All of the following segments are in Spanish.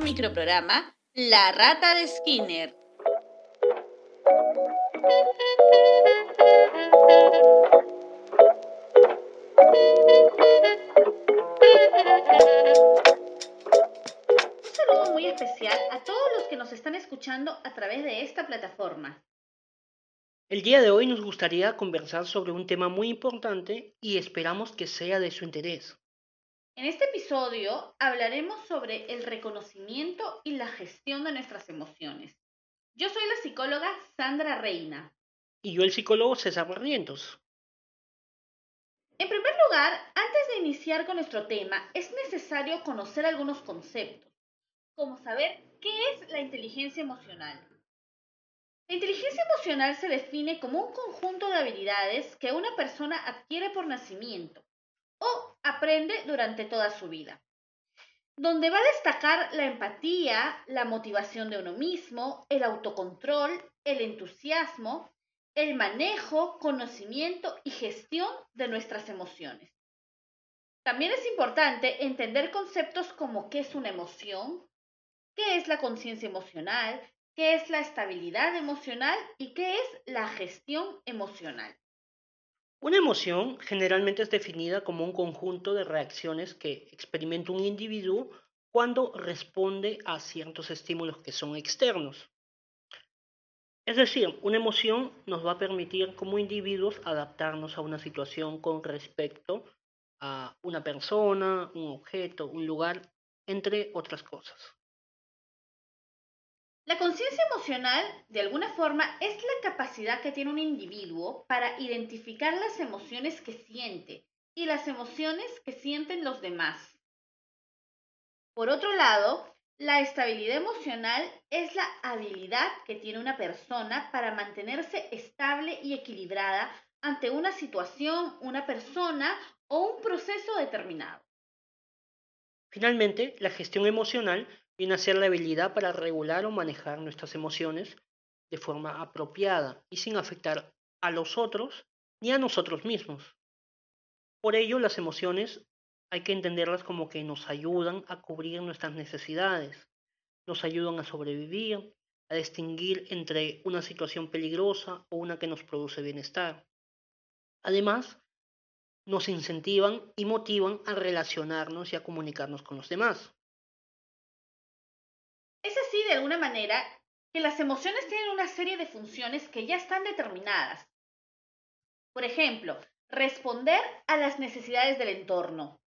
microprograma La rata de Skinner. Un saludo muy especial a todos los que nos están escuchando a través de esta plataforma. El día de hoy nos gustaría conversar sobre un tema muy importante y esperamos que sea de su interés. En este episodio hablaremos sobre el reconocimiento y la gestión de nuestras emociones. Yo soy la psicóloga Sandra Reina. Y yo el psicólogo César Barrientos. En primer lugar, antes de iniciar con nuestro tema, es necesario conocer algunos conceptos, como saber qué es la inteligencia emocional. La inteligencia emocional se define como un conjunto de habilidades que una persona adquiere por nacimiento o aprende durante toda su vida, donde va a destacar la empatía, la motivación de uno mismo, el autocontrol, el entusiasmo, el manejo, conocimiento y gestión de nuestras emociones. También es importante entender conceptos como qué es una emoción, qué es la conciencia emocional, qué es la estabilidad emocional y qué es la gestión emocional. Una emoción generalmente es definida como un conjunto de reacciones que experimenta un individuo cuando responde a ciertos estímulos que son externos. Es decir, una emoción nos va a permitir como individuos adaptarnos a una situación con respecto a una persona, un objeto, un lugar, entre otras cosas. La conciencia emocional, de alguna forma, es la capacidad que tiene un individuo para identificar las emociones que siente y las emociones que sienten los demás. Por otro lado, la estabilidad emocional es la habilidad que tiene una persona para mantenerse estable y equilibrada ante una situación, una persona o un proceso determinado. Finalmente, la gestión emocional viene a ser la habilidad para regular o manejar nuestras emociones de forma apropiada y sin afectar a los otros ni a nosotros mismos. Por ello, las emociones hay que entenderlas como que nos ayudan a cubrir nuestras necesidades, nos ayudan a sobrevivir, a distinguir entre una situación peligrosa o una que nos produce bienestar. Además, nos incentivan y motivan a relacionarnos y a comunicarnos con los demás de alguna manera que las emociones tienen una serie de funciones que ya están determinadas. Por ejemplo, responder a las necesidades del entorno.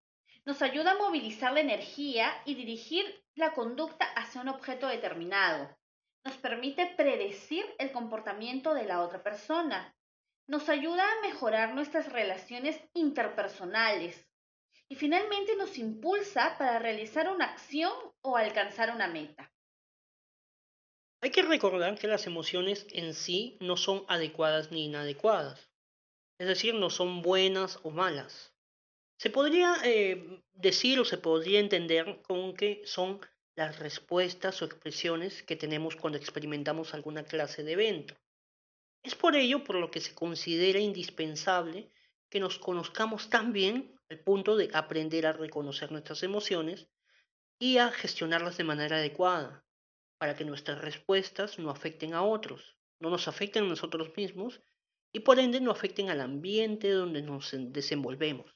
Nos ayuda a movilizar la energía y dirigir la conducta hacia un objeto determinado. Nos permite predecir el comportamiento de la otra persona. Nos ayuda a mejorar nuestras relaciones interpersonales. Y finalmente nos impulsa para realizar una acción o alcanzar una meta. Hay que recordar que las emociones en sí no son adecuadas ni inadecuadas, es decir, no son buenas o malas. Se podría eh, decir o se podría entender con que son las respuestas o expresiones que tenemos cuando experimentamos alguna clase de evento. Es por ello por lo que se considera indispensable que nos conozcamos tan bien al punto de aprender a reconocer nuestras emociones y a gestionarlas de manera adecuada, para que nuestras respuestas no afecten a otros, no nos afecten a nosotros mismos y por ende no afecten al ambiente donde nos desenvolvemos.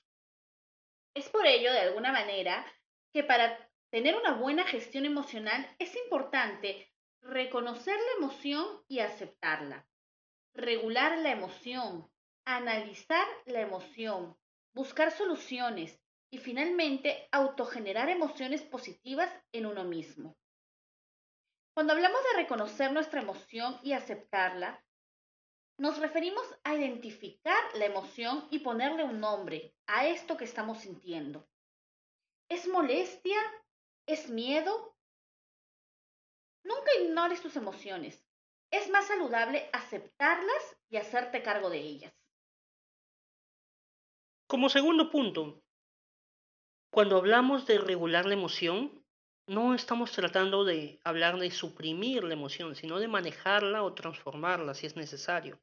Es por ello, de alguna manera, que para tener una buena gestión emocional es importante reconocer la emoción y aceptarla, regular la emoción, analizar la emoción, buscar soluciones y finalmente autogenerar emociones positivas en uno mismo. Cuando hablamos de reconocer nuestra emoción y aceptarla, nos referimos a identificar la emoción y ponerle un nombre a esto que estamos sintiendo. ¿Es molestia? ¿Es miedo? Nunca ignores tus emociones. Es más saludable aceptarlas y hacerte cargo de ellas. Como segundo punto, cuando hablamos de regular la emoción, no estamos tratando de hablar de suprimir la emoción, sino de manejarla o transformarla si es necesario.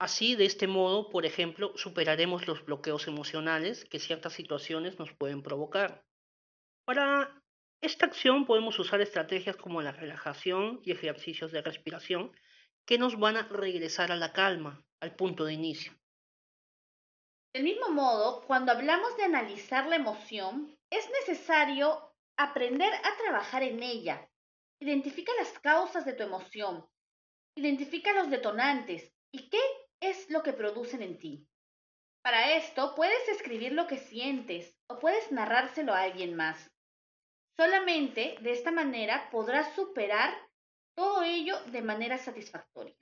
Así, de este modo, por ejemplo, superaremos los bloqueos emocionales que ciertas situaciones nos pueden provocar. Para esta acción podemos usar estrategias como la relajación y ejercicios de respiración que nos van a regresar a la calma, al punto de inicio. Del mismo modo, cuando hablamos de analizar la emoción, es necesario aprender a trabajar en ella. Identifica las causas de tu emoción, identifica los detonantes y qué es lo que producen en ti. Para esto puedes escribir lo que sientes o puedes narrárselo a alguien más. Solamente de esta manera podrás superar todo ello de manera satisfactoria.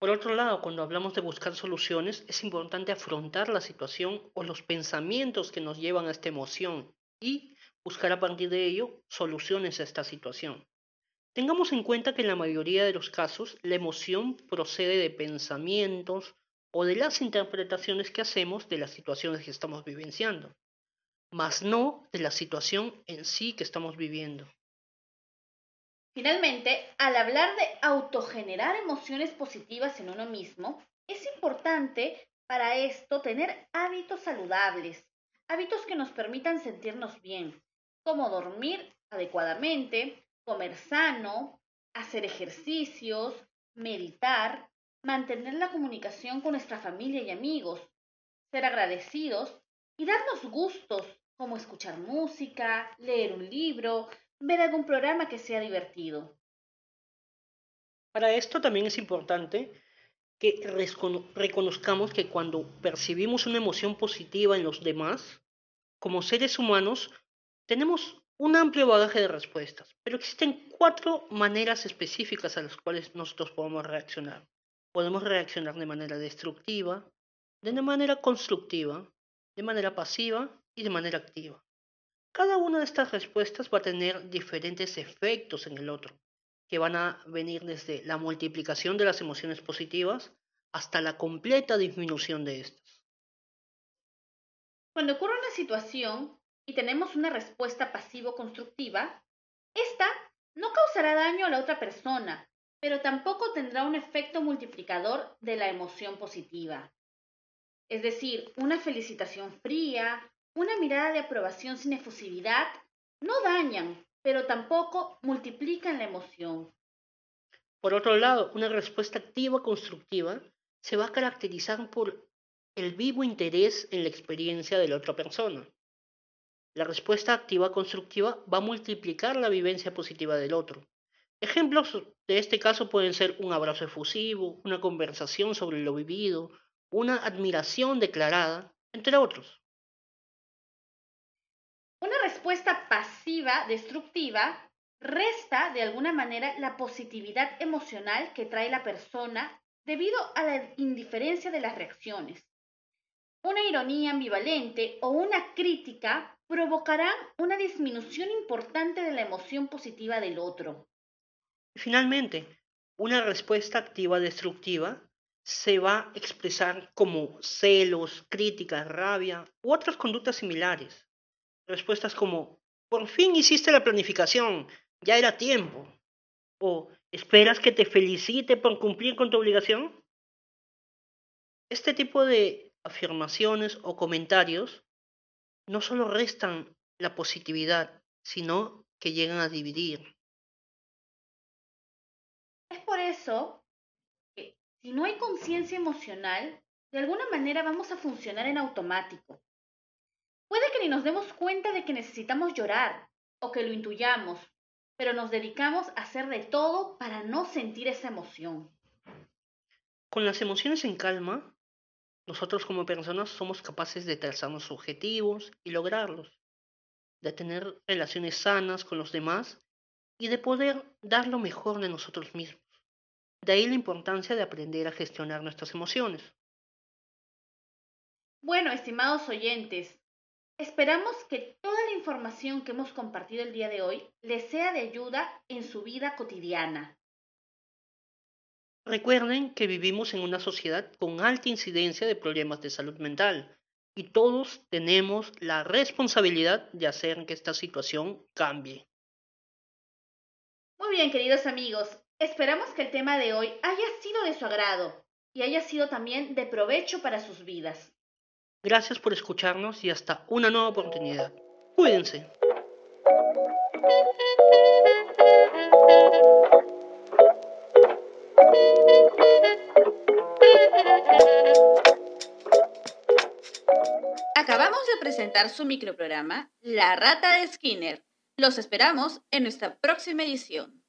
Por otro lado, cuando hablamos de buscar soluciones, es importante afrontar la situación o los pensamientos que nos llevan a esta emoción y buscar a partir de ello soluciones a esta situación. Tengamos en cuenta que en la mayoría de los casos la emoción procede de pensamientos o de las interpretaciones que hacemos de las situaciones que estamos vivenciando, mas no de la situación en sí que estamos viviendo. Finalmente, al hablar de autogenerar emociones positivas en uno mismo, es importante para esto tener hábitos saludables, hábitos que nos permitan sentirnos bien, como dormir adecuadamente, comer sano, hacer ejercicios, meditar, mantener la comunicación con nuestra familia y amigos, ser agradecidos y darnos gustos como escuchar música, leer un libro, ver algún programa que sea divertido. Para esto también es importante que reconozcamos que cuando percibimos una emoción positiva en los demás, como seres humanos, tenemos un amplio bagaje de respuestas, pero existen cuatro maneras específicas a las cuales nosotros podemos reaccionar. Podemos reaccionar de manera destructiva, de manera constructiva, de manera pasiva y de manera activa. Cada una de estas respuestas va a tener diferentes efectos en el otro, que van a venir desde la multiplicación de las emociones positivas hasta la completa disminución de estas. Cuando ocurre una situación y tenemos una respuesta pasivo-constructiva, esta no causará daño a la otra persona, pero tampoco tendrá un efecto multiplicador de la emoción positiva. Es decir, una felicitación fría, una mirada de aprobación sin efusividad no dañan, pero tampoco multiplican la emoción. Por otro lado, una respuesta activa constructiva se va a caracterizar por el vivo interés en la experiencia de la otra persona. La respuesta activa constructiva va a multiplicar la vivencia positiva del otro. Ejemplos de este caso pueden ser un abrazo efusivo, una conversación sobre lo vivido, una admiración declarada, entre otros. Respuesta pasiva, destructiva, resta de alguna manera la positividad emocional que trae la persona debido a la indiferencia de las reacciones. Una ironía ambivalente o una crítica provocarán una disminución importante de la emoción positiva del otro. Finalmente, una respuesta activa destructiva se va a expresar como celos, críticas, rabia u otras conductas similares. Respuestas como, por fin hiciste la planificación, ya era tiempo. O, ¿esperas que te felicite por cumplir con tu obligación? Este tipo de afirmaciones o comentarios no solo restan la positividad, sino que llegan a dividir. Es por eso que si no hay conciencia emocional, de alguna manera vamos a funcionar en automático. Puede que ni nos demos cuenta de que necesitamos llorar o que lo intuyamos, pero nos dedicamos a hacer de todo para no sentir esa emoción. Con las emociones en calma, nosotros como personas somos capaces de trazarnos objetivos y lograrlos, de tener relaciones sanas con los demás y de poder dar lo mejor de nosotros mismos. De ahí la importancia de aprender a gestionar nuestras emociones. Bueno, estimados oyentes, Esperamos que toda la información que hemos compartido el día de hoy les sea de ayuda en su vida cotidiana. Recuerden que vivimos en una sociedad con alta incidencia de problemas de salud mental y todos tenemos la responsabilidad de hacer que esta situación cambie. Muy bien, queridos amigos, esperamos que el tema de hoy haya sido de su agrado y haya sido también de provecho para sus vidas. Gracias por escucharnos y hasta una nueva oportunidad. Cuídense. Acabamos de presentar su microprograma La Rata de Skinner. Los esperamos en nuestra próxima edición.